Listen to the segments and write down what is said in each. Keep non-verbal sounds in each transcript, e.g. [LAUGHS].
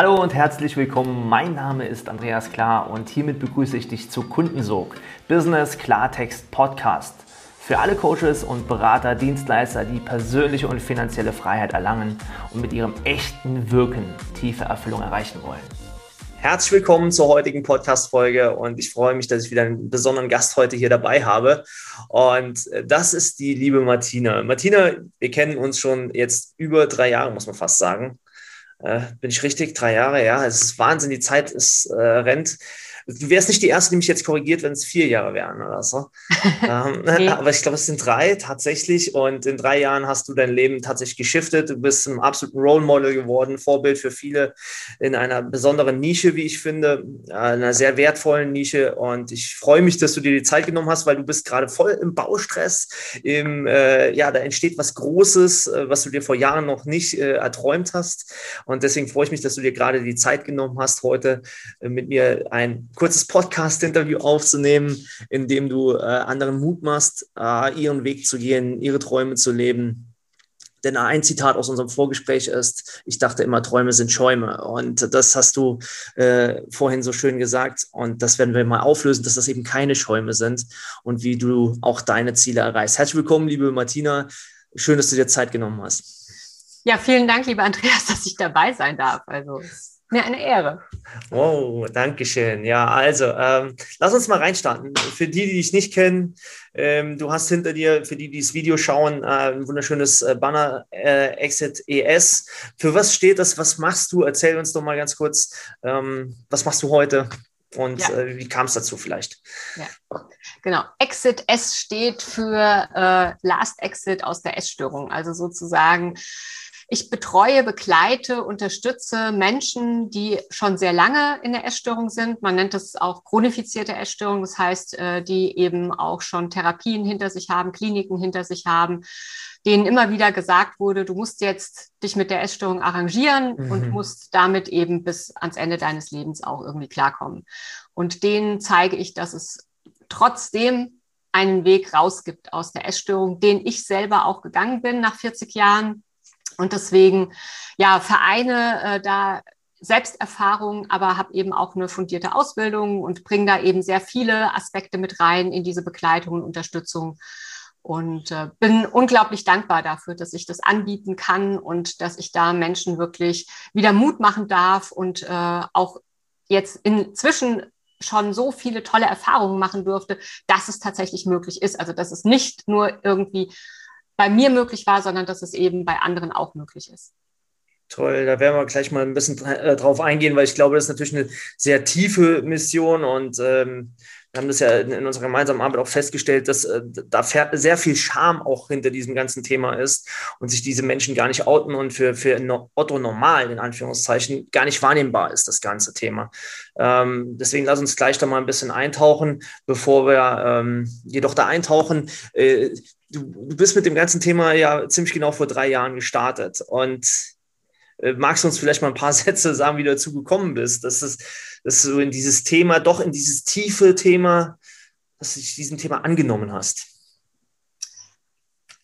Hallo und herzlich willkommen. Mein Name ist Andreas Klar und hiermit begrüße ich dich zu Kundensog, Business Klartext Podcast. Für alle Coaches und Berater, Dienstleister, die persönliche und finanzielle Freiheit erlangen und mit ihrem echten Wirken tiefe Erfüllung erreichen wollen. Herzlich willkommen zur heutigen Podcast-Folge und ich freue mich, dass ich wieder einen besonderen Gast heute hier dabei habe. Und das ist die liebe Martina. Martina, wir kennen uns schon jetzt über drei Jahre, muss man fast sagen. Äh, bin ich richtig? Drei Jahre, ja. Es ist Wahnsinn, die Zeit ist, äh, rennt. Du wärst nicht die Erste, die mich jetzt korrigiert, wenn es vier Jahre wären oder so. [LAUGHS] ähm, nee. Aber ich glaube, es sind drei tatsächlich. Und in drei Jahren hast du dein Leben tatsächlich geschiftet. Du bist ein absoluten Role Model geworden, Vorbild für viele in einer besonderen Nische, wie ich finde, einer sehr wertvollen Nische. Und ich freue mich, dass du dir die Zeit genommen hast, weil du bist gerade voll im Baustress. Im, äh, ja, da entsteht was Großes, äh, was du dir vor Jahren noch nicht äh, erträumt hast. Und deswegen freue ich mich, dass du dir gerade die Zeit genommen hast, heute äh, mit mir ein kurzes Podcast-Interview aufzunehmen, in dem du äh, anderen Mut machst, äh, ihren Weg zu gehen, ihre Träume zu leben. Denn ein Zitat aus unserem Vorgespräch ist, ich dachte immer, Träume sind Schäume. Und das hast du äh, vorhin so schön gesagt. Und das werden wir mal auflösen, dass das eben keine Schäume sind und wie du auch deine Ziele erreichst. Herzlich willkommen, liebe Martina. Schön, dass du dir Zeit genommen hast. Ja, vielen Dank, lieber Andreas, [LAUGHS] dass ich dabei sein darf. Also mir eine Ehre. Wow, danke schön. Ja, also, ähm, lass uns mal reinstarten. Für die, die dich nicht kennen, ähm, du hast hinter dir, für die, die das Video schauen, äh, ein wunderschönes äh, Banner äh, Exit ES. Für was steht das? Was machst du? Erzähl uns doch mal ganz kurz, ähm, was machst du heute und ja. Äh, wie kam es dazu vielleicht? Ja. Genau. Exit S steht für äh, Last Exit aus der Essstörung. Also sozusagen ich betreue, begleite, unterstütze Menschen, die schon sehr lange in der Essstörung sind. Man nennt das auch chronifizierte Essstörung. Das heißt, äh, die eben auch schon Therapien hinter sich haben, Kliniken hinter sich haben, denen immer wieder gesagt wurde, du musst jetzt dich mit der Essstörung arrangieren mhm. und musst damit eben bis ans Ende deines Lebens auch irgendwie klarkommen. Und denen zeige ich, dass es trotzdem einen Weg raus gibt aus der Essstörung, den ich selber auch gegangen bin nach 40 Jahren und deswegen, ja, vereine äh, da Selbsterfahrung, aber habe eben auch eine fundierte Ausbildung und bringe da eben sehr viele Aspekte mit rein in diese Begleitung und Unterstützung. Und äh, bin unglaublich dankbar dafür, dass ich das anbieten kann und dass ich da Menschen wirklich wieder Mut machen darf und äh, auch jetzt inzwischen schon so viele tolle Erfahrungen machen durfte, dass es tatsächlich möglich ist. Also dass es nicht nur irgendwie bei mir möglich war, sondern dass es eben bei anderen auch möglich ist. Toll, da werden wir gleich mal ein bisschen äh, drauf eingehen, weil ich glaube, das ist natürlich eine sehr tiefe Mission und ähm, wir haben das ja in, in, unserer gemeinsamen Arbeit auch festgestellt, dass äh, da sehr viel Scham auch hinter diesem ganzen Thema ist und sich diese Menschen gar nicht outen und für, für Otto normal, in Anführungszeichen, gar nicht wahrnehmbar ist, das ganze Thema. Ähm, deswegen lass uns gleich da mal ein bisschen eintauchen, bevor wir ähm, jedoch da eintauchen. Äh, du, du bist mit dem ganzen Thema ja ziemlich genau vor drei Jahren gestartet und äh, magst du uns vielleicht mal ein paar [LAUGHS] Sätze sagen, wie du dazu gekommen bist, dass, es, dass du in dieses Thema, doch in dieses tiefe Thema, dass du dich diesem Thema angenommen hast?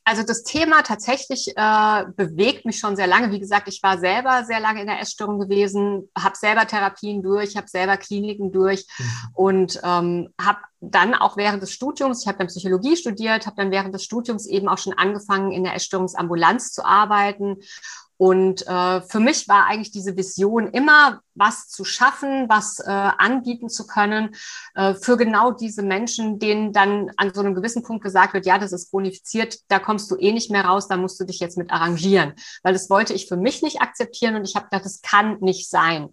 Also das Thema tatsächlich äh, bewegt mich schon sehr lange. Wie gesagt, ich war selber sehr lange in der Essstörung gewesen, habe selber Therapien durch, habe selber Kliniken durch mhm. und ähm, habe dann auch während des Studiums, ich habe dann Psychologie studiert, habe dann während des Studiums eben auch schon angefangen, in der Essstörungsambulanz zu arbeiten und äh, für mich war eigentlich diese Vision immer, was zu schaffen, was äh, anbieten zu können äh, für genau diese Menschen, denen dann an so einem gewissen Punkt gesagt wird, ja, das ist chronifiziert, da kommst du eh nicht mehr raus, da musst du dich jetzt mit arrangieren. Weil das wollte ich für mich nicht akzeptieren und ich habe gedacht, das kann nicht sein.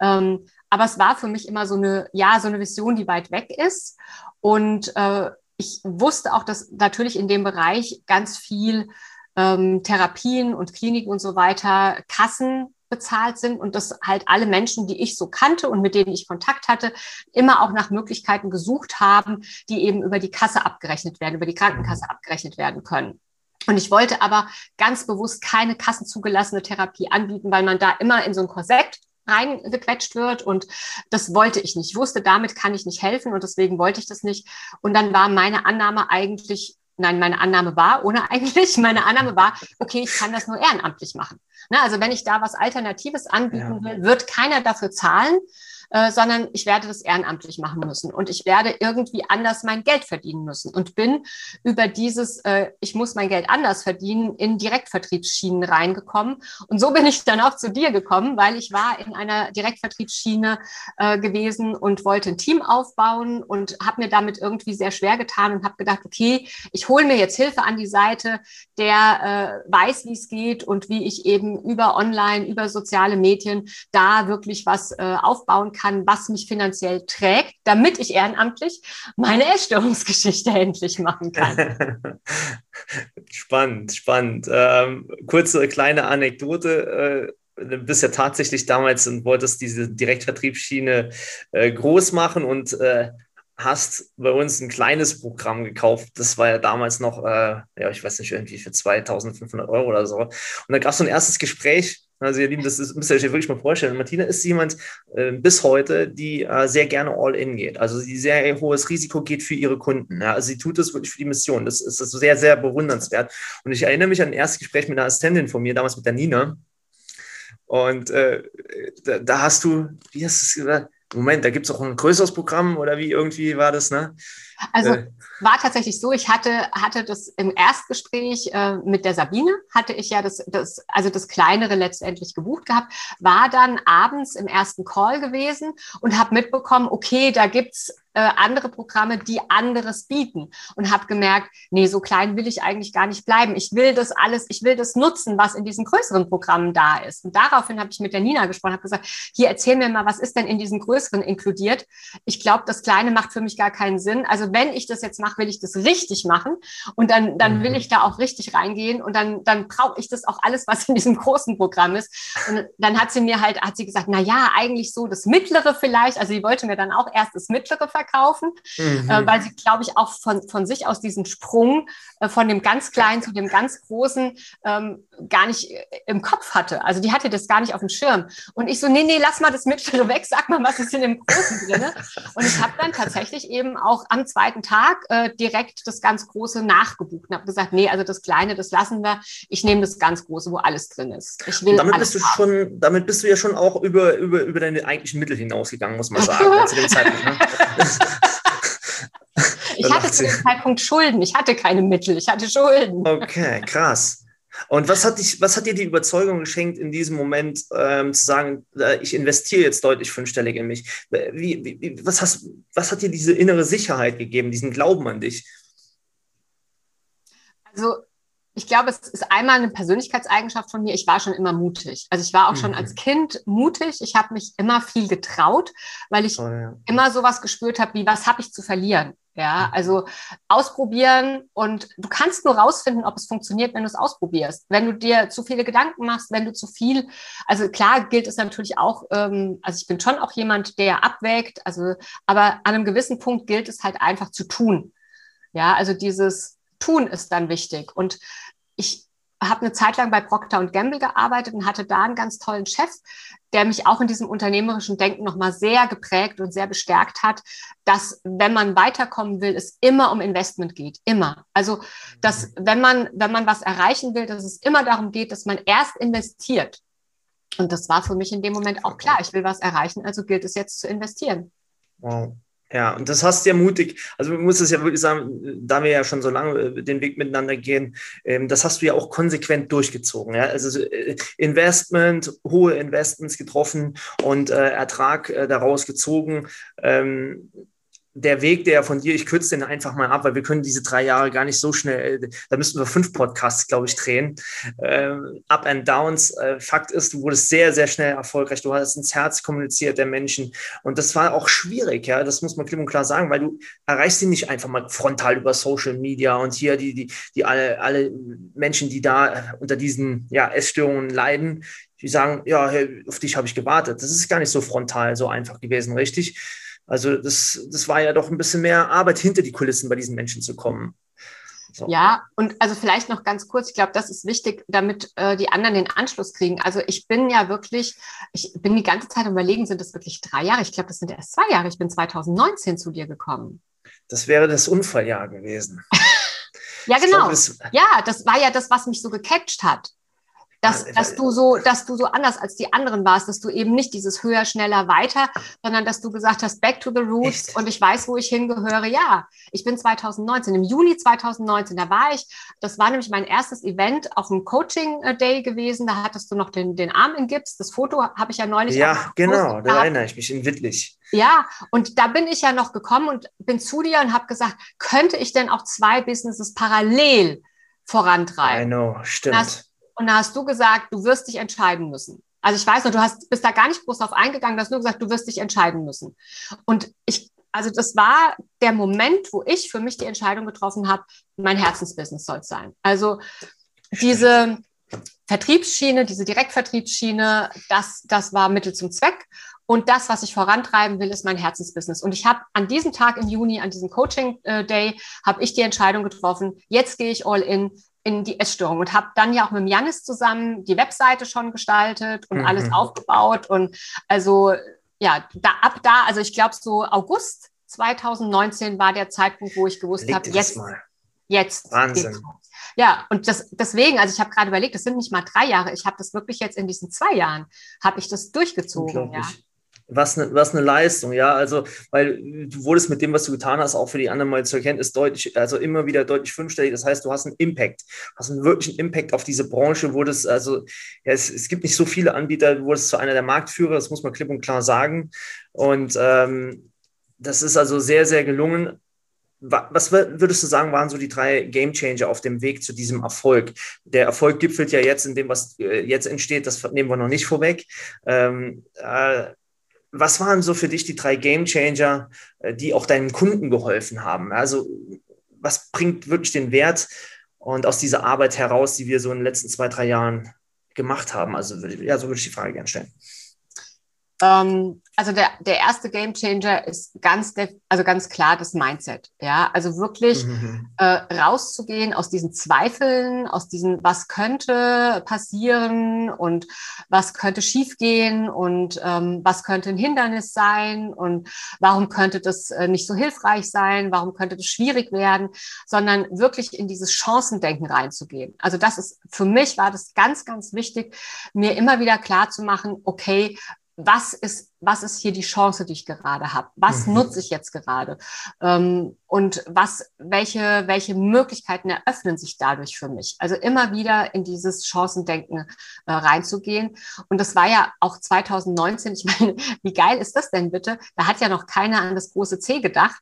Ähm, aber es war für mich immer so eine, ja, so eine Vision, die weit weg ist. Und äh, ich wusste auch, dass natürlich in dem Bereich ganz viel ähm, Therapien und Kliniken und so weiter Kassen bezahlt sind und dass halt alle Menschen, die ich so kannte und mit denen ich Kontakt hatte, immer auch nach Möglichkeiten gesucht haben, die eben über die Kasse abgerechnet werden, über die Krankenkasse abgerechnet werden können. Und ich wollte aber ganz bewusst keine kassenzugelassene Therapie anbieten, weil man da immer in so ein Korsett reingequetscht wird und das wollte ich nicht. Ich wusste, damit kann ich nicht helfen und deswegen wollte ich das nicht. Und dann war meine Annahme eigentlich, nein, meine Annahme war, ohne [LAUGHS] eigentlich, meine Annahme war, okay, ich kann das nur ehrenamtlich machen. Ne, also wenn ich da was Alternatives anbieten ja. will, wird keiner dafür zahlen äh, sondern ich werde das ehrenamtlich machen müssen und ich werde irgendwie anders mein Geld verdienen müssen und bin über dieses, äh, ich muss mein Geld anders verdienen, in Direktvertriebsschienen reingekommen. Und so bin ich dann auch zu dir gekommen, weil ich war in einer Direktvertriebsschiene äh, gewesen und wollte ein Team aufbauen und habe mir damit irgendwie sehr schwer getan und habe gedacht, okay, ich hole mir jetzt Hilfe an die Seite, der äh, weiß, wie es geht und wie ich eben über Online, über soziale Medien da wirklich was äh, aufbauen kann kann, was mich finanziell trägt, damit ich ehrenamtlich meine Essstörungsgeschichte [LAUGHS] endlich machen kann. [LAUGHS] spannend, spannend. Ähm, kurze kleine Anekdote. Äh du bist ja tatsächlich damals und wolltest diese Direktvertriebsschiene äh, groß machen und äh, hast bei uns ein kleines Programm gekauft. Das war ja damals noch, äh, ja, ich weiß nicht, irgendwie für 2500 Euro oder so. Und da gab es so ein erstes Gespräch also ihr Lieben, das ist, müsst ihr euch wirklich mal vorstellen. Martina ist jemand äh, bis heute, die äh, sehr gerne all-in geht. Also sie sehr hohes Risiko geht für ihre Kunden. Ja? Also sie tut das wirklich für die Mission. Das ist, das ist sehr, sehr bewundernswert. Und ich erinnere mich an ein erstes Gespräch mit einer Assistentin von mir, damals mit der Nina. Und äh, da, da, hast du, wie hast du es gesagt? Moment, da gibt es auch ein größeres Programm oder wie irgendwie war das, ne? Also äh. war tatsächlich so, ich hatte, hatte das im Erstgespräch äh, mit der Sabine, hatte ich ja das, das, also das kleinere letztendlich gebucht gehabt, war dann abends im ersten Call gewesen und habe mitbekommen, okay, da gibt's äh, andere Programme, die anderes bieten und habe gemerkt, nee, so klein will ich eigentlich gar nicht bleiben. Ich will das alles, ich will das nutzen, was in diesen größeren Programmen da ist. Und daraufhin habe ich mit der Nina gesprochen, habe gesagt, hier erzähl mir mal, was ist denn in diesen größeren inkludiert? Ich glaube, das Kleine macht für mich gar keinen Sinn. Also wenn ich das jetzt mache, will ich das richtig machen und dann, dann will mhm. ich da auch richtig reingehen und dann, dann brauche ich das auch alles, was in diesem großen Programm ist. Und dann hat sie mir halt, hat sie gesagt, na ja, eigentlich so das Mittlere vielleicht. Also sie wollte mir dann auch erst das Mittlere verkaufen verkaufen, mhm. äh, weil sie, glaube ich, auch von, von sich aus diesen Sprung äh, von dem ganz Kleinen zu dem ganz Großen ähm, gar nicht äh, im Kopf hatte. Also die hatte das gar nicht auf dem Schirm. Und ich so, nee, nee, lass mal das Mittlere weg, sag mal, was ist in dem Großen drin? Und ich habe dann tatsächlich eben auch am zweiten Tag äh, direkt das ganz Große nachgebucht und habe gesagt, nee, also das Kleine, das lassen wir. Ich nehme das ganz Große, wo alles drin ist. Ich will damit bist du haben. schon, damit bist du ja schon auch über, über, über deine eigentlichen Mittel hinausgegangen, muss man sagen, [LAUGHS] zu dem Zeitpunkt. Ne? ich hatte zu dem Zeitpunkt Schulden. Ich hatte keine Mittel. Ich hatte Schulden. Okay, krass. Und was hat, dich, was hat dir die Überzeugung geschenkt, in diesem Moment ähm, zu sagen, äh, ich investiere jetzt deutlich fünfstellig in mich? Wie, wie, was, hast, was hat dir diese innere Sicherheit gegeben, diesen Glauben an dich? Also ich glaube, es ist einmal eine Persönlichkeitseigenschaft von mir. Ich war schon immer mutig. Also ich war auch schon als mhm. Kind mutig. Ich habe mich immer viel getraut, weil ich oh, ja. immer sowas gespürt habe, wie was habe ich zu verlieren. Ja, mhm. also ausprobieren und du kannst nur rausfinden, ob es funktioniert, wenn du es ausprobierst. Wenn du dir zu viele Gedanken machst, wenn du zu viel, also klar gilt es natürlich auch, ähm, also ich bin schon auch jemand, der abwägt, also, aber an einem gewissen Punkt gilt es halt einfach zu tun. Ja, also dieses Tun ist dann wichtig. Und ich habe eine Zeit lang bei Procter Gamble gearbeitet und hatte da einen ganz tollen Chef, der mich auch in diesem unternehmerischen Denken nochmal sehr geprägt und sehr bestärkt hat, dass wenn man weiterkommen will, es immer um Investment geht. Immer. Also, dass wenn man, wenn man was erreichen will, dass es immer darum geht, dass man erst investiert. Und das war für mich in dem Moment auch klar. Ich will was erreichen, also gilt es jetzt zu investieren. Wow. Ja, und das hast du ja mutig. Also man muss es ja wirklich sagen, da wir ja schon so lange äh, den Weg miteinander gehen, ähm, das hast du ja auch konsequent durchgezogen. Ja? Also äh, Investment, hohe Investments getroffen und äh, Ertrag daraus gezogen. Der Weg, der von dir, ich kürze den einfach mal ab, weil wir können diese drei Jahre gar nicht so schnell, äh, da müssten wir fünf Podcasts, glaube ich, drehen. Ähm, up and Downs. Äh, Fakt ist, du wurdest sehr, sehr schnell erfolgreich. Du hast ins Herz kommuniziert der Menschen. Und das war auch schwierig, ja, das muss man klipp und klar sagen, weil du erreichst sie nicht einfach mal frontal über Social Media und hier die, die, die alle, alle Menschen, die da äh, unter diesen ja, Essstörungen leiden, die sagen, ja, auf dich habe ich gewartet. Das ist gar nicht so frontal, so einfach gewesen, richtig? Also das, das war ja doch ein bisschen mehr Arbeit hinter die Kulissen bei diesen Menschen zu kommen. So. Ja, und also vielleicht noch ganz kurz, ich glaube, das ist wichtig, damit äh, die anderen den Anschluss kriegen. Also ich bin ja wirklich, ich bin die ganze Zeit überlegen, sind das wirklich drei Jahre? Ich glaube, das sind erst zwei Jahre. Ich bin 2019 zu dir gekommen. Das wäre das Unfalljahr gewesen. [LAUGHS] Ja, genau. Glaub, ja, das war ja das, was mich so gecatcht hat dass, dass du so, dass du so anders als die anderen warst, dass du eben nicht dieses höher, schneller, weiter, sondern dass du gesagt hast, back to the roots Echt? und ich weiß, wo ich hingehöre. Ja, ich bin 2019, im Juni 2019, da war ich, das war nämlich mein erstes Event auf dem Coaching Day gewesen, da hattest du noch den, den Arm in Gips, das Foto habe ich ja neulich. Ja, genau, da erinnere ich mich in Wittlich. Ja, und da bin ich ja noch gekommen und bin zu dir und habe gesagt, könnte ich denn auch zwei Businesses parallel vorantreiben? I know, stimmt. Und da hast du gesagt, du wirst dich entscheiden müssen. Also ich weiß noch, du hast, bist da gar nicht groß drauf eingegangen, du hast nur gesagt, du wirst dich entscheiden müssen. Und ich, also das war der Moment, wo ich für mich die Entscheidung getroffen habe, mein Herzensbusiness soll es sein. Also diese Vertriebsschiene, diese Direktvertriebsschiene, das, das war Mittel zum Zweck. Und das, was ich vorantreiben will, ist mein Herzensbusiness. Und ich habe an diesem Tag im Juni, an diesem Coaching äh, Day, habe ich die Entscheidung getroffen, jetzt gehe ich all in, in die Essstörung und habe dann ja auch mit Janis zusammen die Webseite schon gestaltet und mhm. alles aufgebaut und also ja, da, ab da, also ich glaube so August 2019 war der Zeitpunkt, wo ich gewusst habe, jetzt, mal. jetzt. Wahnsinn. Ja, und das, deswegen, also ich habe gerade überlegt, das sind nicht mal drei Jahre, ich habe das wirklich jetzt in diesen zwei Jahren, habe ich das durchgezogen. Ja was eine, was eine Leistung, ja. Also, weil du wurdest mit dem, was du getan hast, auch für die anderen mal zur Erkenntnis deutlich, also immer wieder deutlich fünfstellig. Das heißt, du hast einen Impact, hast einen wirklichen Impact auf diese Branche, wurdest, also, ja, es, es gibt nicht so viele Anbieter, du wurdest zu einer der Marktführer, das muss man klipp und klar sagen. Und ähm, das ist also sehr, sehr gelungen. Was würdest du sagen, waren so die drei Game Changer auf dem Weg zu diesem Erfolg? Der Erfolg gipfelt ja jetzt in dem, was äh, jetzt entsteht, das nehmen wir noch nicht vorweg. Ähm, äh, was waren so für dich die drei Game Changer, äh, die auch deinen Kunden geholfen haben? Also was bringt wirklich den Wert und aus dieser Arbeit heraus, die wir so in den letzten zwei, drei Jahren gemacht haben? Also ja, so würde ich die Frage gerne stellen. Ähm, also der, der erste Game Changer ist ganz, also ganz klar das Mindset. Ja, also wirklich mhm. äh, rauszugehen aus diesen Zweifeln, aus diesen, was könnte passieren und was könnte schiefgehen und ähm, was könnte ein Hindernis sein und warum könnte das äh, nicht so hilfreich sein, warum könnte das schwierig werden, sondern wirklich in dieses Chancendenken reinzugehen. Also das ist, für mich war das ganz, ganz wichtig, mir immer wieder klar zu machen, okay, was ist, was ist hier die Chance, die ich gerade habe? Was mhm. nutze ich jetzt gerade? Ähm, und was, welche, welche Möglichkeiten eröffnen sich dadurch für mich? Also immer wieder in dieses Chancendenken äh, reinzugehen. Und das war ja auch 2019. Ich [LAUGHS] meine, wie geil ist das denn bitte? Da hat ja noch keiner an das große C gedacht.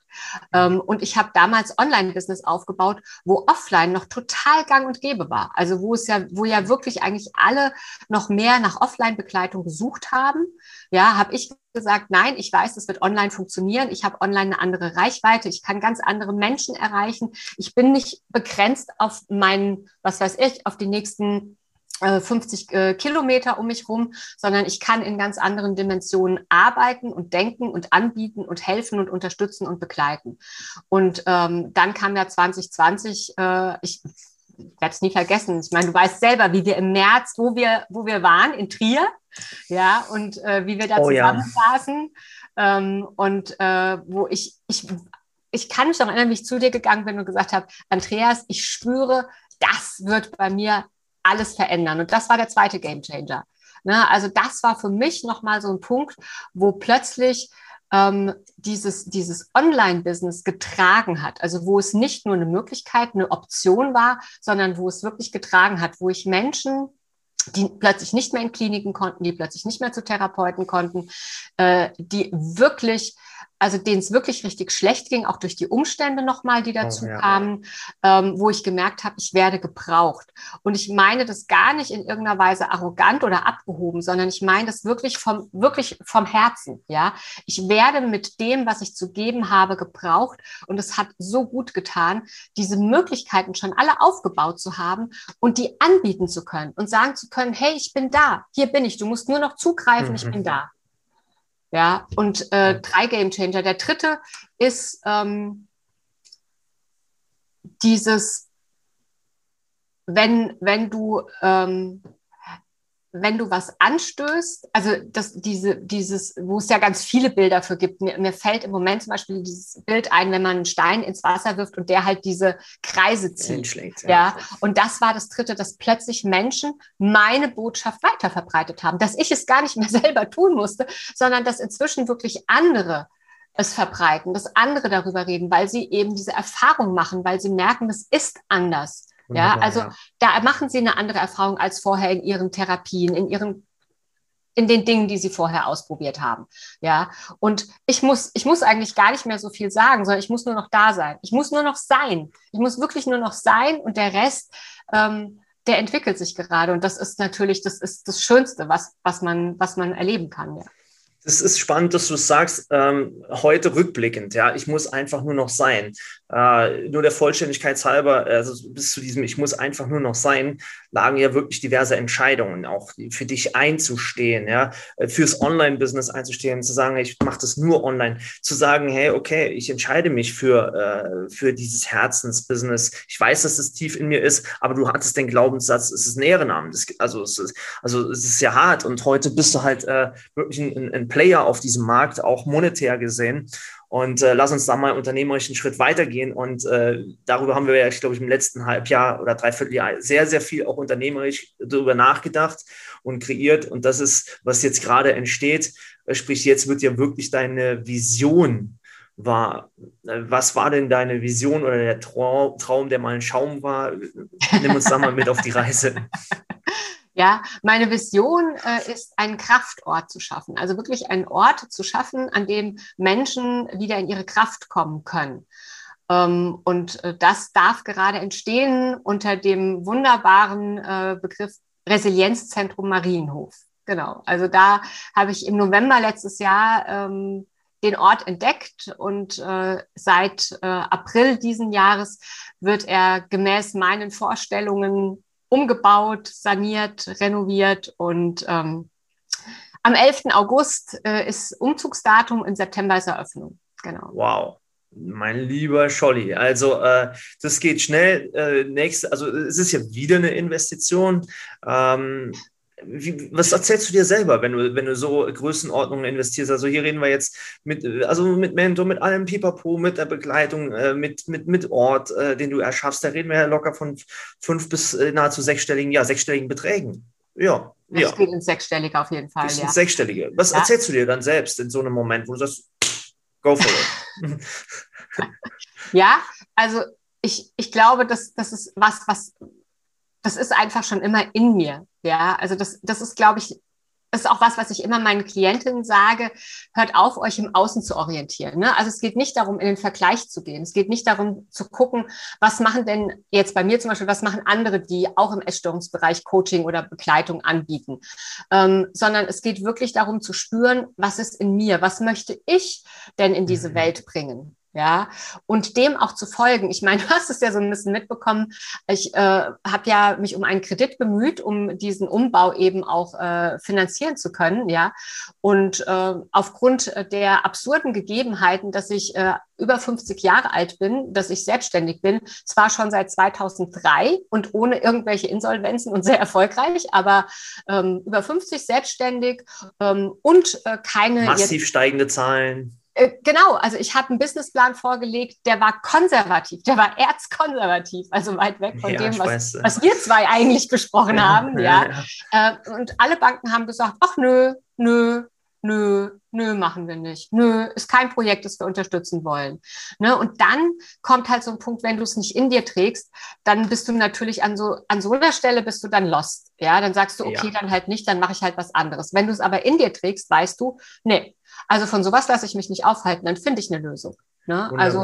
Ähm, und ich habe damals Online-Business aufgebaut, wo offline noch total gang und gäbe war. Also wo es ja, wo ja wirklich eigentlich alle noch mehr nach Offline-Begleitung gesucht haben ja, habe ich gesagt, nein, ich weiß, das wird online funktionieren. Ich habe online eine andere Reichweite. Ich kann ganz andere Menschen erreichen. Ich bin nicht begrenzt auf meinen, was weiß ich, auf die nächsten 50 äh, äh, Kilometer um mich rum, sondern ich kann in ganz anderen Dimensionen arbeiten und denken und anbieten und helfen und unterstützen und begleiten. Und ähm, dann kam ja 2020, äh, ich werde es nie vergessen. Ich meine, du weißt selber, wie wir im März, wo wir, wo wir waren, in Trier, ja, und äh, wie wir da oh, zusammensaßen. Ja. Ähm, und äh, wo ich, ich, ich kann mich noch erinnern, wie ich zu dir gegangen bin und gesagt habe, Andreas, ich spüre, das wird bei mir alles verändern. Und das war der zweite Game Changer. Ne? Also das war für mich nochmal so ein Punkt, wo plötzlich ähm, dieses, dieses Online-Business getragen hat. Also wo es nicht nur eine Möglichkeit, eine Option war, sondern wo es wirklich getragen hat, wo ich Menschen die plötzlich nicht mehr in Kliniken konnten, die plötzlich nicht mehr zu Therapeuten konnten, äh, die wirklich also denen es wirklich richtig schlecht ging, auch durch die Umstände nochmal, die dazu oh, ja. kamen, ähm, wo ich gemerkt habe, ich werde gebraucht. Und ich meine das gar nicht in irgendeiner Weise arrogant oder abgehoben, sondern ich meine das wirklich vom, wirklich vom Herzen, ja. Ich werde mit dem, was ich zu geben habe, gebraucht. Und es hat so gut getan, diese Möglichkeiten schon alle aufgebaut zu haben und die anbieten zu können und sagen zu können, hey, ich bin da, hier bin ich, du musst nur noch zugreifen, mhm. ich bin da. Ja, und äh, drei Game Changer. Der dritte ist ähm, dieses, wenn, wenn du, ähm, wenn du was anstößt, also das, diese, dieses, wo es ja ganz viele Bilder für gibt. Mir, mir fällt im Moment zum Beispiel dieses Bild ein, wenn man einen Stein ins Wasser wirft und der halt diese Kreise zieht. Ja. ja. Und das war das dritte, dass plötzlich Menschen meine Botschaft weiterverbreitet haben, dass ich es gar nicht mehr [LAUGHS] selber tun musste, sondern dass inzwischen wirklich andere es verbreiten, dass andere darüber reden, weil sie eben diese Erfahrung machen, weil sie merken, es ist anders. Wunderbar, ja, also ja. da machen sie eine andere Erfahrung als vorher in ihren Therapien, in ihren in den Dingen, die sie vorher ausprobiert haben. Ja, und ich muss, ich muss eigentlich gar nicht mehr so viel sagen, sondern ich muss nur noch da sein. Ich muss nur noch sein. Ich muss wirklich nur noch sein und der Rest, ähm, der entwickelt sich gerade. Und das ist natürlich, das ist das Schönste, was, was man, was man erleben kann. Ja. Es ist spannend, dass du es sagst, ähm, heute rückblickend, ja, ich muss einfach nur noch sein. Äh, nur der Vollständigkeit halber, also bis zu diesem Ich muss einfach nur noch sein, lagen ja wirklich diverse Entscheidungen, auch für dich einzustehen, ja, fürs Online-Business einzustehen, zu sagen, ich mache das nur online, zu sagen, hey, okay, ich entscheide mich für, äh, für dieses Herzensbusiness. Ich weiß, dass es tief in mir ist, aber du hattest den Glaubenssatz, es ist ein Ehrenamt. Also es ist, also es ist ja hart und heute bist du halt äh, wirklich ein, ein Player auf diesem Markt, auch monetär gesehen. Und äh, lass uns da mal unternehmerisch einen Schritt weitergehen. Und äh, darüber haben wir ja, ich glaube im letzten Halbjahr oder Dreivierteljahr sehr, sehr viel auch unternehmerisch darüber nachgedacht und kreiert. Und das ist, was jetzt gerade entsteht. Sprich, jetzt wird ja wirklich deine Vision. Äh, was war denn deine Vision oder der Traum, der mal ein Schaum war? Nimm uns da mal mit auf die Reise. [LAUGHS] Ja, meine Vision äh, ist, einen Kraftort zu schaffen. Also wirklich einen Ort zu schaffen, an dem Menschen wieder in ihre Kraft kommen können. Ähm, und äh, das darf gerade entstehen unter dem wunderbaren äh, Begriff Resilienzzentrum Marienhof. Genau. Also da habe ich im November letztes Jahr ähm, den Ort entdeckt und äh, seit April diesen Jahres wird er gemäß meinen Vorstellungen umgebaut, saniert, renoviert und ähm, am 11. August äh, ist Umzugsdatum, im September ist Eröffnung. Genau. Wow. Mein lieber Scholli, also äh, das geht schnell. Äh, nächste, also es ist ja wieder eine Investition. Ähm, wie, was erzählst du dir selber, wenn du, wenn du so Größenordnungen investierst? Also hier reden wir jetzt mit, also mit Mentor, mit allem Pipapo, mit der Begleitung, äh, mit, mit, mit Ort, äh, den du erschaffst. Da reden wir ja locker von fünf bis äh, nahezu sechsstelligen, ja, sechsstelligen Beträgen. Ja. Das ja. geht ins Sechsstellige auf jeden Fall. Das ja. Sechsstellige. Was ja. erzählst du dir dann selbst in so einem Moment, wo du sagst, go for it? [LAUGHS] ja, also ich, ich glaube, dass das ist was, was das ist einfach schon immer in mir. Ja, also das, das ist, glaube ich, das ist auch was, was ich immer meinen Klientinnen sage, hört auf, euch im Außen zu orientieren. Ne? Also es geht nicht darum, in den Vergleich zu gehen. Es geht nicht darum zu gucken, was machen denn jetzt bei mir zum Beispiel, was machen andere, die auch im Essstörungsbereich Coaching oder Begleitung anbieten, ähm, sondern es geht wirklich darum zu spüren, was ist in mir, was möchte ich denn in diese mhm. Welt bringen ja, und dem auch zu folgen. Ich meine, [LAUGHS] du hast es ja so ein bisschen mitbekommen. Ich äh, habe ja mich um einen Kredit bemüht, um diesen Umbau eben auch äh, finanzieren zu können, ja. Und äh, aufgrund der absurden Gegebenheiten, dass ich äh, über 50 Jahre alt bin, dass ich selbstständig bin, zwar schon seit 2003 und ohne irgendwelche Insolvenzen und sehr erfolgreich, aber ähm, über 50 selbstständig ähm, und äh, keine massiv steigende Zahlen genau, also ich habe einen Businessplan vorgelegt, der war konservativ, der war erzkonservativ, also weit weg von ja, dem, was, was, wir zwei eigentlich besprochen ja, haben. Ja. ja. Äh, und alle Banken haben gesagt, ach nö, nö, nö, nö, machen wir nicht. Nö, ist kein Projekt, das wir unterstützen wollen. Ne? Und dann kommt halt so ein Punkt, wenn du es nicht in dir trägst, dann bist du natürlich an so, an so einer Stelle bist du dann lost. Ja, dann sagst du, okay, ja. dann halt nicht, dann mache ich halt was anderes. Wenn du es aber in dir trägst, weißt du, nee, also von sowas lasse ich mich nicht aufhalten, dann finde ich eine Lösung. Ne? Also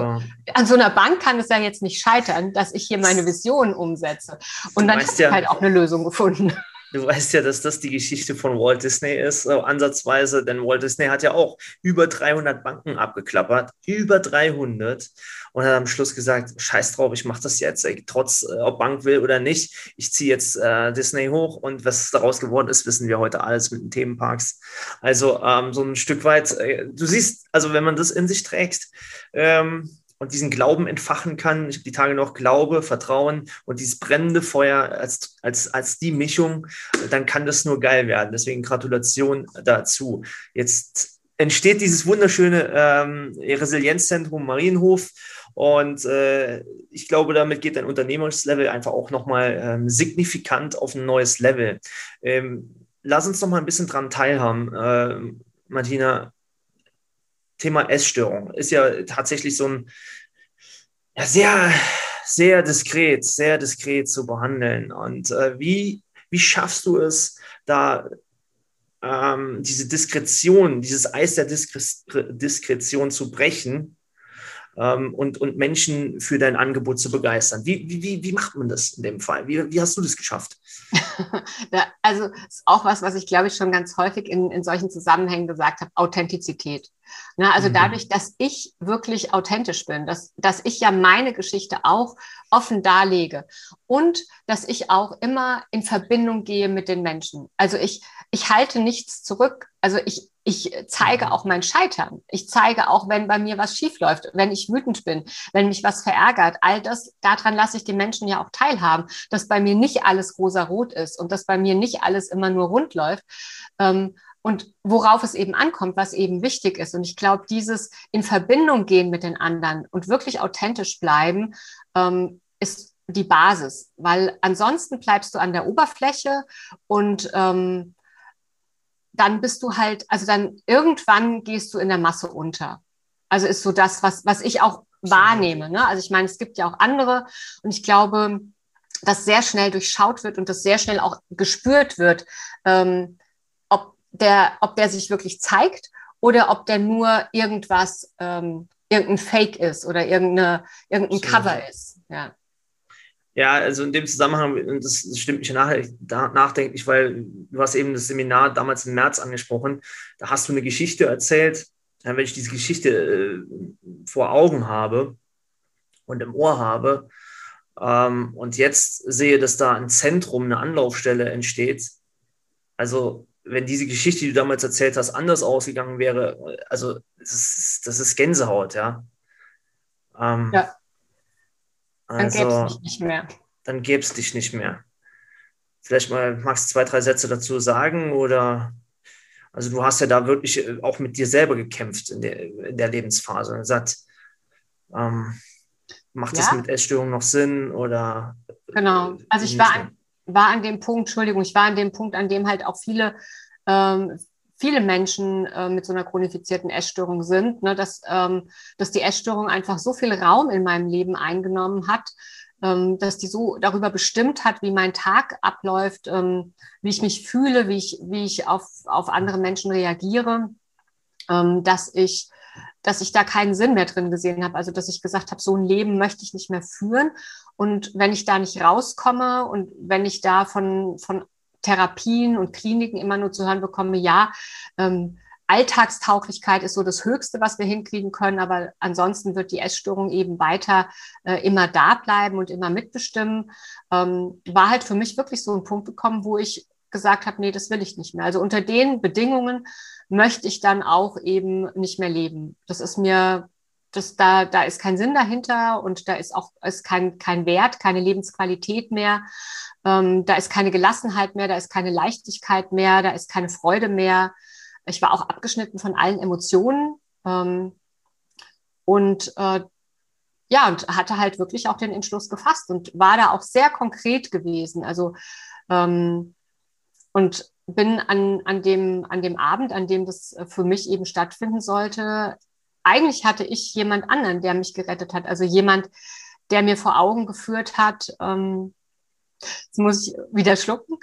an so einer Bank kann es ja jetzt nicht scheitern, dass ich hier meine Vision umsetze. Und dann habe ich ja, halt auch eine Lösung gefunden. Du weißt ja, dass das die Geschichte von Walt Disney ist, so ansatzweise, denn Walt Disney hat ja auch über 300 Banken abgeklappert, über 300 und hat am Schluss gesagt, scheiß drauf, ich mache das jetzt, ey, trotz äh, ob Bank will oder nicht, ich ziehe jetzt äh, Disney hoch und was daraus geworden ist, wissen wir heute alles mit den Themenparks. Also ähm, so ein Stück weit, äh, du siehst, also wenn man das in sich trägt, ähm, und diesen Glauben entfachen kann. Ich habe die Tage noch Glaube, Vertrauen und dieses brennende Feuer als, als, als die Mischung, dann kann das nur geil werden. Deswegen Gratulation dazu. Jetzt entsteht dieses wunderschöne ähm, Resilienzzentrum Marienhof. Und äh, ich glaube, damit geht dein Unternehmenslevel einfach auch nochmal ähm, signifikant auf ein neues Level. Ähm, lass uns noch mal ein bisschen dran teilhaben. Äh, Martina, Thema Essstörung ist ja tatsächlich so ein ja, sehr, sehr diskret, sehr diskret zu behandeln. Und äh, wie, wie schaffst du es, da ähm, diese Diskretion, dieses Eis der Diskre Diskretion zu brechen ähm, und, und Menschen für dein Angebot zu begeistern. Wie, wie, wie macht man das in dem Fall? Wie, wie hast du das geschafft? [LAUGHS] [LAUGHS] also ist auch was, was ich glaube ich schon ganz häufig in, in solchen Zusammenhängen gesagt habe, Authentizität. Na, also mhm. dadurch, dass ich wirklich authentisch bin, dass, dass ich ja meine Geschichte auch offen darlege und dass ich auch immer in Verbindung gehe mit den Menschen. Also ich, ich halte nichts zurück. Also ich, ich zeige auch mein Scheitern. Ich zeige auch, wenn bei mir was schiefläuft, wenn ich wütend bin, wenn mich was verärgert. All das, daran lasse ich den Menschen ja auch teilhaben, dass bei mir nicht alles rosa-rot ist und dass bei mir nicht alles immer nur rund läuft. Ähm, und worauf es eben ankommt, was eben wichtig ist. Und ich glaube, dieses in Verbindung gehen mit den anderen und wirklich authentisch bleiben, ähm, ist die Basis, weil ansonsten bleibst du an der Oberfläche und ähm, dann bist du halt, also dann irgendwann gehst du in der Masse unter. Also ist so das, was, was ich auch wahrnehme. Ne? Also ich meine, es gibt ja auch andere und ich glaube, dass sehr schnell durchschaut wird und dass sehr schnell auch gespürt wird, ähm, ob, der, ob der sich wirklich zeigt oder ob der nur irgendwas, ähm, irgendein Fake ist oder irgendeine, irgendein Cover ist. Ja. Ja, also in dem Zusammenhang, das stimmt mich nach, nachdenklich, weil du hast eben das Seminar damals im März angesprochen, da hast du eine Geschichte erzählt. Wenn ich diese Geschichte äh, vor Augen habe und im Ohr habe ähm, und jetzt sehe, dass da ein Zentrum, eine Anlaufstelle entsteht, also wenn diese Geschichte, die du damals erzählt hast, anders ausgegangen wäre, also das ist, das ist Gänsehaut, ja. Ähm, ja. Dann also, gäbe es dich nicht mehr. Dann gäbe es dich nicht mehr. Vielleicht mal magst du zwei, drei Sätze dazu sagen oder also du hast ja da wirklich äh, auch mit dir selber gekämpft in der, in der Lebensphase und gesagt, ähm, macht ja? das mit Essstörung noch Sinn oder? Genau, also ich war an, war an dem Punkt, Entschuldigung, ich war an dem Punkt, an dem halt auch viele, ähm, viele Menschen äh, mit so einer chronifizierten Essstörung sind, ne, dass, ähm, dass die Essstörung einfach so viel Raum in meinem Leben eingenommen hat, ähm, dass die so darüber bestimmt hat, wie mein Tag abläuft, ähm, wie ich mich fühle, wie ich, wie ich auf, auf andere Menschen reagiere, ähm, dass ich dass ich da keinen Sinn mehr drin gesehen habe. Also dass ich gesagt habe, so ein Leben möchte ich nicht mehr führen. Und wenn ich da nicht rauskomme und wenn ich da von, von Therapien und Kliniken immer nur zu hören bekomme, ja, ähm, Alltagstauglichkeit ist so das Höchste, was wir hinkriegen können, aber ansonsten wird die Essstörung eben weiter äh, immer da bleiben und immer mitbestimmen. Ähm, war halt für mich wirklich so ein Punkt gekommen, wo ich gesagt habe, nee, das will ich nicht mehr. Also unter den Bedingungen möchte ich dann auch eben nicht mehr leben. Das ist mir, das, da, da ist kein Sinn dahinter und da ist auch ist kein, kein Wert, keine Lebensqualität mehr. Ähm, da ist keine Gelassenheit mehr, da ist keine Leichtigkeit mehr, da ist keine Freude mehr. Ich war auch abgeschnitten von allen Emotionen. Ähm, und äh, ja, und hatte halt wirklich auch den Entschluss gefasst und war da auch sehr konkret gewesen. Also ähm, und bin an, an, dem, an dem Abend, an dem das für mich eben stattfinden sollte, eigentlich hatte ich jemand anderen, der mich gerettet hat. Also jemand, der mir vor Augen geführt hat, ähm, jetzt muss ich wieder schlucken,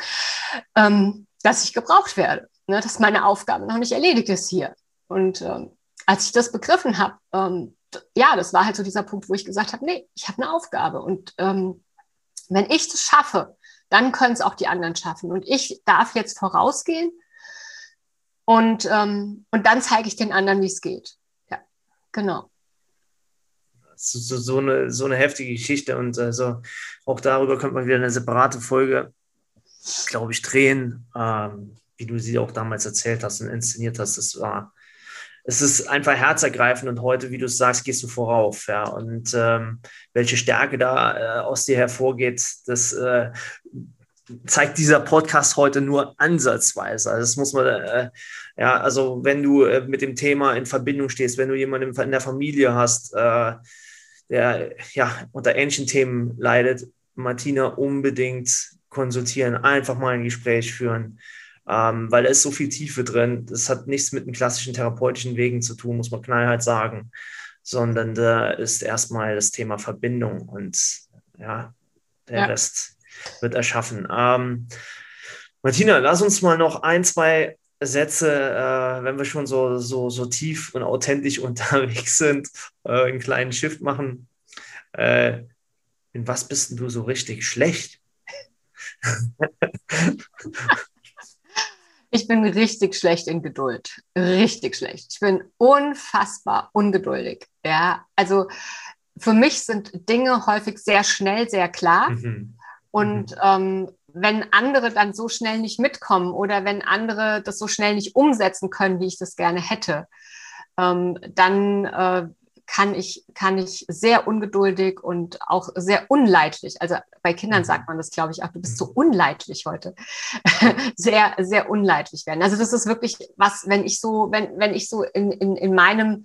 ähm, dass ich gebraucht werde, ne, dass meine Aufgabe noch nicht erledigt ist hier. Und ähm, als ich das begriffen habe, ähm, ja, das war halt so dieser Punkt, wo ich gesagt habe, nee, ich habe eine Aufgabe. Und ähm, wenn ich das schaffe, dann können es auch die anderen schaffen. Und ich darf jetzt vorausgehen und, ähm, und dann zeige ich den anderen, wie es geht. Genau. So, so, eine, so eine heftige Geschichte und also auch darüber könnte man wieder eine separate Folge, glaube ich, drehen, ähm, wie du sie auch damals erzählt hast und inszeniert hast. Das war es ist einfach herzergreifend und heute, wie du sagst, gehst du vorauf. Ja. Und ähm, welche Stärke da äh, aus dir hervorgeht, das äh, zeigt dieser Podcast heute nur ansatzweise. Also das muss man, äh, ja, also wenn du äh, mit dem Thema in Verbindung stehst, wenn du jemanden in der Familie hast, äh, der ja unter ähnlichen Themen leidet, Martina unbedingt konsultieren, einfach mal ein Gespräch führen ähm, weil da ist so viel Tiefe drin. Das hat nichts mit den klassischen therapeutischen Wegen zu tun, muss man knallhart sagen, sondern da ist erstmal das Thema Verbindung und ja, der ja. Rest wird erschaffen. Ähm, Martina, lass uns mal noch ein, zwei Sätze, äh, wenn wir schon so, so, so tief und authentisch [LAUGHS] unterwegs sind, äh, einen kleinen Shift machen. Äh, in was bist du so richtig schlecht? [LAUGHS] Ich bin richtig schlecht in Geduld. Richtig schlecht. Ich bin unfassbar ungeduldig. Ja, also für mich sind Dinge häufig sehr schnell, sehr klar. Mhm. Und mhm. ähm, wenn andere dann so schnell nicht mitkommen oder wenn andere das so schnell nicht umsetzen können, wie ich das gerne hätte, ähm, dann äh, kann ich, kann ich sehr ungeduldig und auch sehr unleidlich, also bei Kindern sagt man das, glaube ich, auch, du bist so unleidlich heute, [LAUGHS] sehr, sehr unleidlich werden. Also das ist wirklich was, wenn ich so, wenn, wenn ich so in, in, in meinem,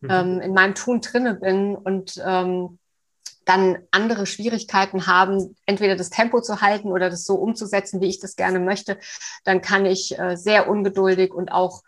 mhm. ähm, in meinem Tun drinne bin und ähm, dann andere Schwierigkeiten haben, entweder das Tempo zu halten oder das so umzusetzen, wie ich das gerne möchte, dann kann ich äh, sehr ungeduldig und auch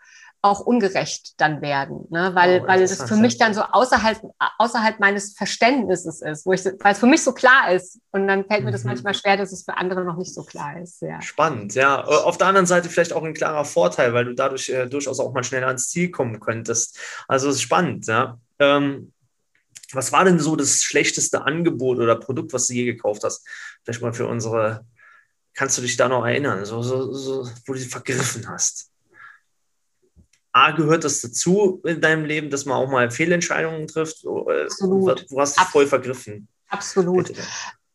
auch ungerecht dann werden, ne? weil, oh, weil es für mich dann so außerhalb, außerhalb meines Verständnisses ist, wo ich, weil es für mich so klar ist und dann fällt mir das mhm. manchmal schwer, dass es für andere noch nicht so klar ist. Ja. Spannend, ja. Auf der anderen Seite vielleicht auch ein klarer Vorteil, weil du dadurch äh, durchaus auch mal schneller ans Ziel kommen könntest. Also es ist spannend, ja. Ähm, was war denn so das schlechteste Angebot oder Produkt, was du je gekauft hast? Vielleicht mal für unsere, kannst du dich da noch erinnern, so, so, so wo du sie vergriffen hast? A, gehört das dazu in deinem Leben, dass man auch mal Fehlentscheidungen trifft? Absolut. Du hast dich voll vergriffen. Absolut. Bitte.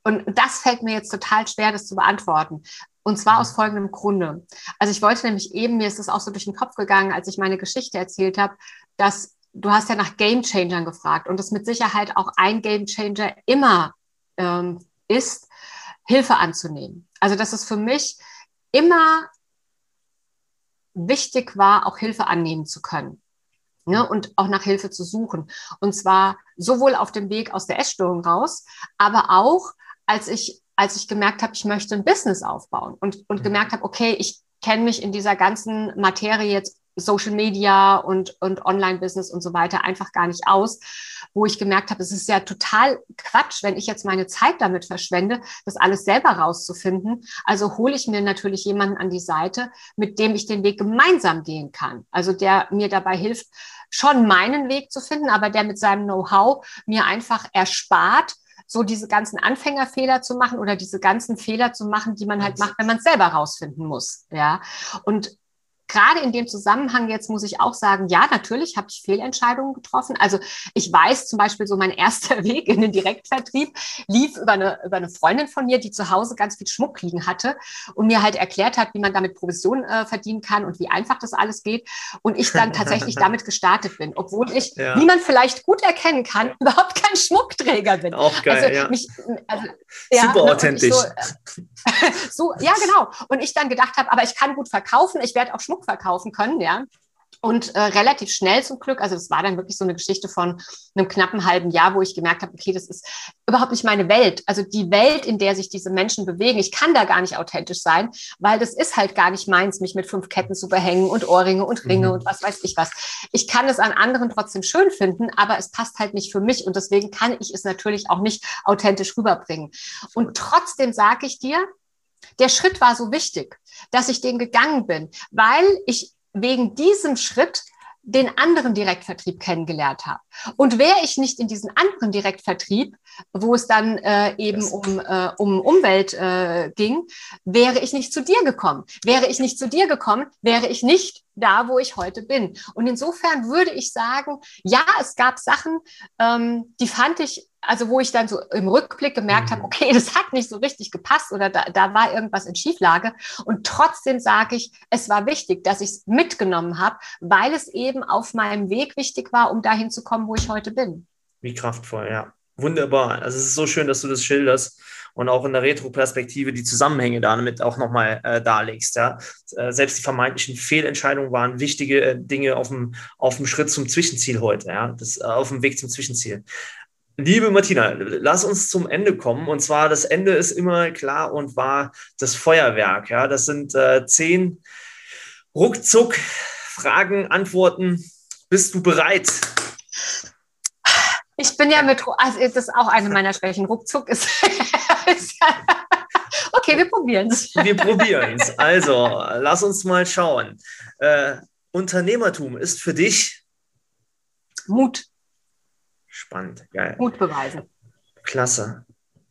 Und das fällt mir jetzt total schwer, das zu beantworten. Und zwar aus folgendem Grunde. Also ich wollte nämlich eben, mir ist das auch so durch den Kopf gegangen, als ich meine Geschichte erzählt habe, dass du hast ja nach Game Changern gefragt und das mit Sicherheit auch ein Game Changer immer ähm, ist, Hilfe anzunehmen. Also das ist für mich immer wichtig war, auch Hilfe annehmen zu können. Ne, und auch nach Hilfe zu suchen. Und zwar sowohl auf dem Weg aus der Essstörung raus, aber auch, als ich, als ich gemerkt habe, ich möchte ein Business aufbauen und, und mhm. gemerkt habe, okay, ich kenne mich in dieser ganzen Materie jetzt Social Media und, und Online-Business und so weiter einfach gar nicht aus, wo ich gemerkt habe, es ist ja total Quatsch, wenn ich jetzt meine Zeit damit verschwende, das alles selber rauszufinden. Also hole ich mir natürlich jemanden an die Seite, mit dem ich den Weg gemeinsam gehen kann. Also der mir dabei hilft, schon meinen Weg zu finden, aber der mit seinem Know-how mir einfach erspart, so diese ganzen Anfängerfehler zu machen oder diese ganzen Fehler zu machen, die man halt macht, wenn man es selber rausfinden muss. Ja. Und gerade in dem Zusammenhang jetzt muss ich auch sagen, ja, natürlich habe ich Fehlentscheidungen getroffen. Also ich weiß zum Beispiel so, mein [LAUGHS] erster Weg in den Direktvertrieb lief über eine, über eine Freundin von mir, die zu Hause ganz viel Schmuck liegen hatte und mir halt erklärt hat, wie man damit Provision äh, verdienen kann und wie einfach das alles geht. Und ich dann tatsächlich [LAUGHS] damit gestartet bin, obwohl ich, ja. wie man vielleicht gut erkennen kann, [LAUGHS] überhaupt kein Schmuckträger bin. Auch geil, also, ja. Mich, also, ja, Super ne, authentisch. So, äh, so, ja, genau. Und ich dann gedacht habe, aber ich kann gut verkaufen, ich werde auch Schmuck verkaufen können, ja. Und äh, relativ schnell zum Glück, also das war dann wirklich so eine Geschichte von einem knappen halben Jahr, wo ich gemerkt habe, okay, das ist überhaupt nicht meine Welt. Also die Welt, in der sich diese Menschen bewegen, ich kann da gar nicht authentisch sein, weil das ist halt gar nicht meins, mich mit fünf Ketten zu behängen und Ohrringe und Ringe mhm. und was weiß ich was. Ich kann es an anderen trotzdem schön finden, aber es passt halt nicht für mich und deswegen kann ich es natürlich auch nicht authentisch rüberbringen. Und trotzdem sage ich dir, der Schritt war so wichtig, dass ich den gegangen bin, weil ich wegen diesem Schritt den anderen Direktvertrieb kennengelernt habe. Und wäre ich nicht in diesen anderen Direktvertrieb, wo es dann äh, eben um, äh, um Umwelt äh, ging, wäre ich nicht zu dir gekommen. Wäre ich nicht zu dir gekommen, wäre ich nicht da, wo ich heute bin. Und insofern würde ich sagen, ja, es gab Sachen, ähm, die fand ich, also wo ich dann so im Rückblick gemerkt mhm. habe, okay, [LAUGHS] das hat nicht so richtig gepasst oder da, da war irgendwas in Schieflage. Und trotzdem sage ich, es war wichtig, dass ich es mitgenommen habe, weil es eben auf meinem Weg wichtig war, um dahin zu kommen, wo ich heute bin. Wie kraftvoll, ja. Wunderbar. Also es ist so schön, dass du das schilderst und auch in der Retro-Perspektive die Zusammenhänge damit auch nochmal äh, darlegst. Ja? Äh, selbst die vermeintlichen Fehlentscheidungen waren wichtige äh, Dinge auf dem, auf dem Schritt zum Zwischenziel heute, ja? das, äh, auf dem Weg zum Zwischenziel. Liebe Martina, lass uns zum Ende kommen. Und zwar, das Ende ist immer klar und war das Feuerwerk. Ja? Das sind äh, zehn ruckzuck Fragen, Antworten. Bist du bereit? Ich bin ja mit, also das ist auch eine meiner Schwächen. Ruckzuck ist. [LAUGHS] okay, wir probieren es. Wir probieren es. Also, lass uns mal schauen. Äh, Unternehmertum ist für dich Mut. Spannend, geil. Mut beweisen. Klasse.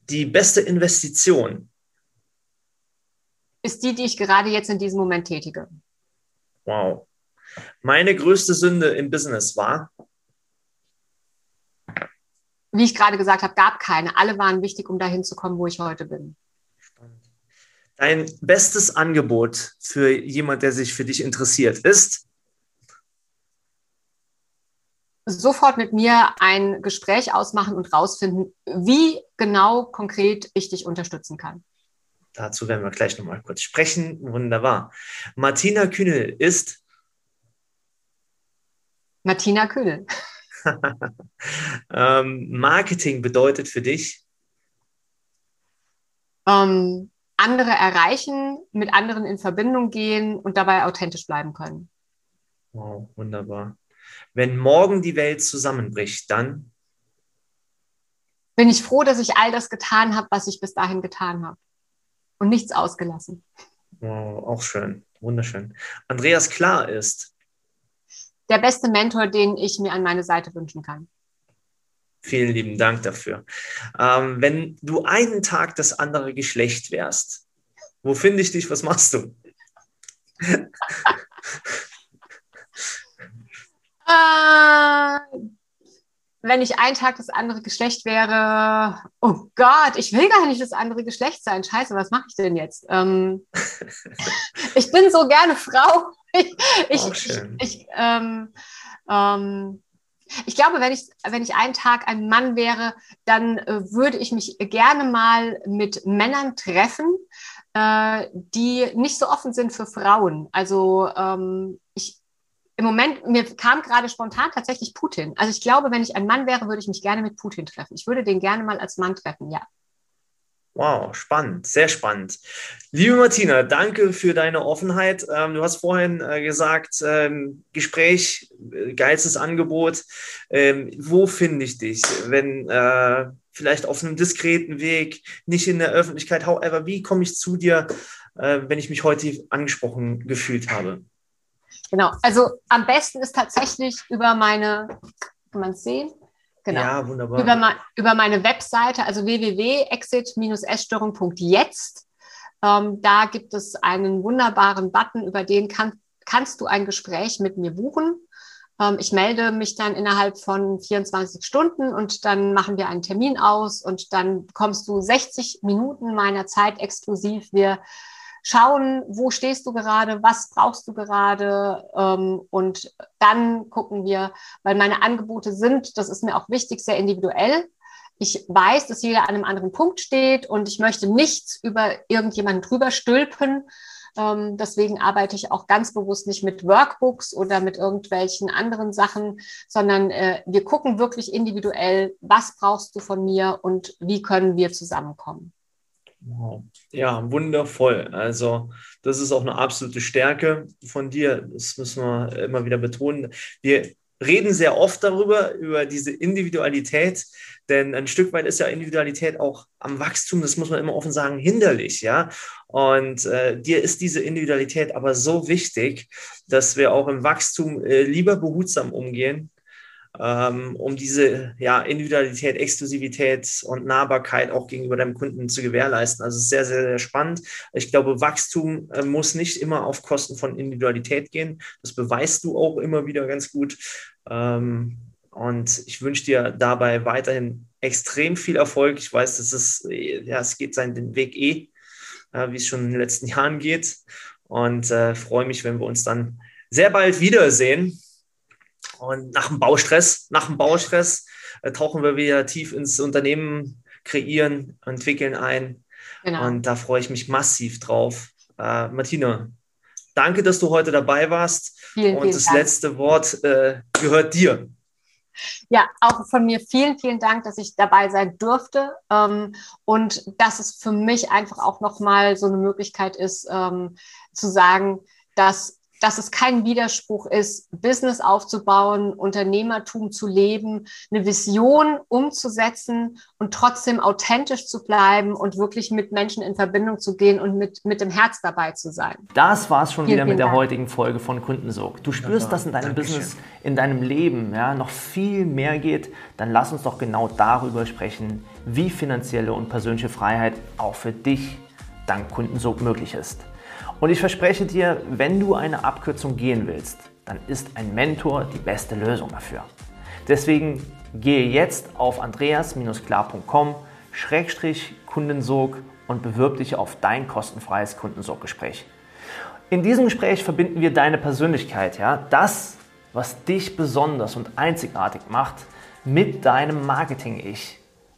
Die beste Investition ist die, die ich gerade jetzt in diesem Moment tätige. Wow. Meine größte Sünde im Business war wie ich gerade gesagt habe, gab keine. Alle waren wichtig, um dahin zu kommen, wo ich heute bin. Dein bestes Angebot für jemand, der sich für dich interessiert, ist? Sofort mit mir ein Gespräch ausmachen und rausfinden, wie genau konkret ich dich unterstützen kann. Dazu werden wir gleich nochmal kurz sprechen. Wunderbar. Martina Kühnel ist? Martina Kühnel. [LAUGHS] ähm, Marketing bedeutet für dich? Ähm, andere erreichen, mit anderen in Verbindung gehen und dabei authentisch bleiben können. Wow, wunderbar. Wenn morgen die Welt zusammenbricht, dann? Bin ich froh, dass ich all das getan habe, was ich bis dahin getan habe. Und nichts ausgelassen. Wow, auch schön. Wunderschön. Andreas Klar ist der beste Mentor, den ich mir an meine Seite wünschen kann. Vielen lieben Dank dafür. Ähm, wenn du einen Tag das andere Geschlecht wärst, wo finde ich dich? Was machst du? [LAUGHS] äh, wenn ich einen Tag das andere Geschlecht wäre, oh Gott, ich will gar nicht das andere Geschlecht sein. Scheiße, was mache ich denn jetzt? Ähm, [LAUGHS] ich bin so gerne Frau. [LAUGHS] ich, ich, ich, ähm, ähm, ich glaube, wenn ich, wenn ich einen Tag ein Mann wäre, dann äh, würde ich mich gerne mal mit Männern treffen, äh, die nicht so offen sind für Frauen. Also ähm, ich, im Moment, mir kam gerade spontan tatsächlich Putin. Also ich glaube, wenn ich ein Mann wäre, würde ich mich gerne mit Putin treffen. Ich würde den gerne mal als Mann treffen, ja. Wow, spannend, sehr spannend. Liebe Martina, danke für deine Offenheit. Ähm, du hast vorhin äh, gesagt, ähm, Gespräch, äh, geilstes Angebot. Ähm, wo finde ich dich, wenn äh, vielleicht auf einem diskreten Weg, nicht in der Öffentlichkeit, however, wie komme ich zu dir, wenn ich mich heute angesprochen gefühlt habe? Genau, also am besten ist tatsächlich über meine, kann man es sehen? Genau. Ja, wunderbar. Über, über meine Webseite, also www.exit-essstörung.jetzt. Ähm, da gibt es einen wunderbaren Button, über den kann, kannst du ein Gespräch mit mir buchen. Ähm, ich melde mich dann innerhalb von 24 Stunden und dann machen wir einen Termin aus und dann kommst du 60 Minuten meiner Zeit exklusiv. Wir schauen, wo stehst du gerade, was brauchst du gerade ähm, und dann gucken wir, weil meine Angebote sind, das ist mir auch wichtig, sehr individuell. Ich weiß, dass jeder an einem anderen Punkt steht und ich möchte nichts über irgendjemanden drüber stülpen. Ähm, deswegen arbeite ich auch ganz bewusst nicht mit Workbooks oder mit irgendwelchen anderen Sachen, sondern äh, wir gucken wirklich individuell, was brauchst du von mir und wie können wir zusammenkommen. Wow. Ja, wundervoll. Also, das ist auch eine absolute Stärke von dir. Das müssen wir immer wieder betonen. Wir reden sehr oft darüber, über diese Individualität, denn ein Stück weit ist ja Individualität auch am Wachstum, das muss man immer offen sagen, hinderlich, ja. Und äh, dir ist diese Individualität aber so wichtig, dass wir auch im Wachstum äh, lieber behutsam umgehen ähm, um diese ja, Individualität, Exklusivität und Nahbarkeit auch gegenüber deinem Kunden zu gewährleisten. Also sehr, sehr, sehr spannend. Ich glaube, Wachstum äh, muss nicht immer auf Kosten von Individualität gehen. Das beweist du auch immer wieder ganz gut. Ähm, und ich wünsche dir dabei weiterhin extrem viel Erfolg. Ich weiß, dass es, ja, es geht seinen Weg eh, äh, wie es schon in den letzten Jahren geht. Und äh, freue mich, wenn wir uns dann sehr bald wiedersehen. Und nach dem Baustress, nach dem Baustress äh, tauchen wir wieder tief ins Unternehmen, kreieren, entwickeln ein. Genau. Und da freue ich mich massiv drauf. Äh, Martina, danke, dass du heute dabei warst. Vielen, Und vielen das Dank. letzte Wort äh, gehört dir. Ja, auch von mir vielen, vielen Dank, dass ich dabei sein durfte ähm, und dass es für mich einfach auch nochmal so eine Möglichkeit ist, ähm, zu sagen, dass dass es kein Widerspruch ist, Business aufzubauen, Unternehmertum zu leben, eine Vision umzusetzen und trotzdem authentisch zu bleiben und wirklich mit Menschen in Verbindung zu gehen und mit, mit dem Herz dabei zu sein. Das war es schon vielen, wieder mit der Dank. heutigen Folge von Kundensog. Du spürst, ja, dass in deinem Dankeschön. Business, in deinem Leben ja, noch viel mehr geht. Dann lass uns doch genau darüber sprechen, wie finanzielle und persönliche Freiheit auch für dich dank Kundensog möglich ist. Und ich verspreche dir, wenn du eine Abkürzung gehen willst, dann ist ein Mentor die beste Lösung dafür. Deswegen gehe jetzt auf andreas-klar.com-kundensog und bewirb dich auf dein kostenfreies Kundensorggespräch. In diesem Gespräch verbinden wir deine Persönlichkeit, ja, das, was dich besonders und einzigartig macht, mit deinem Marketing-Ich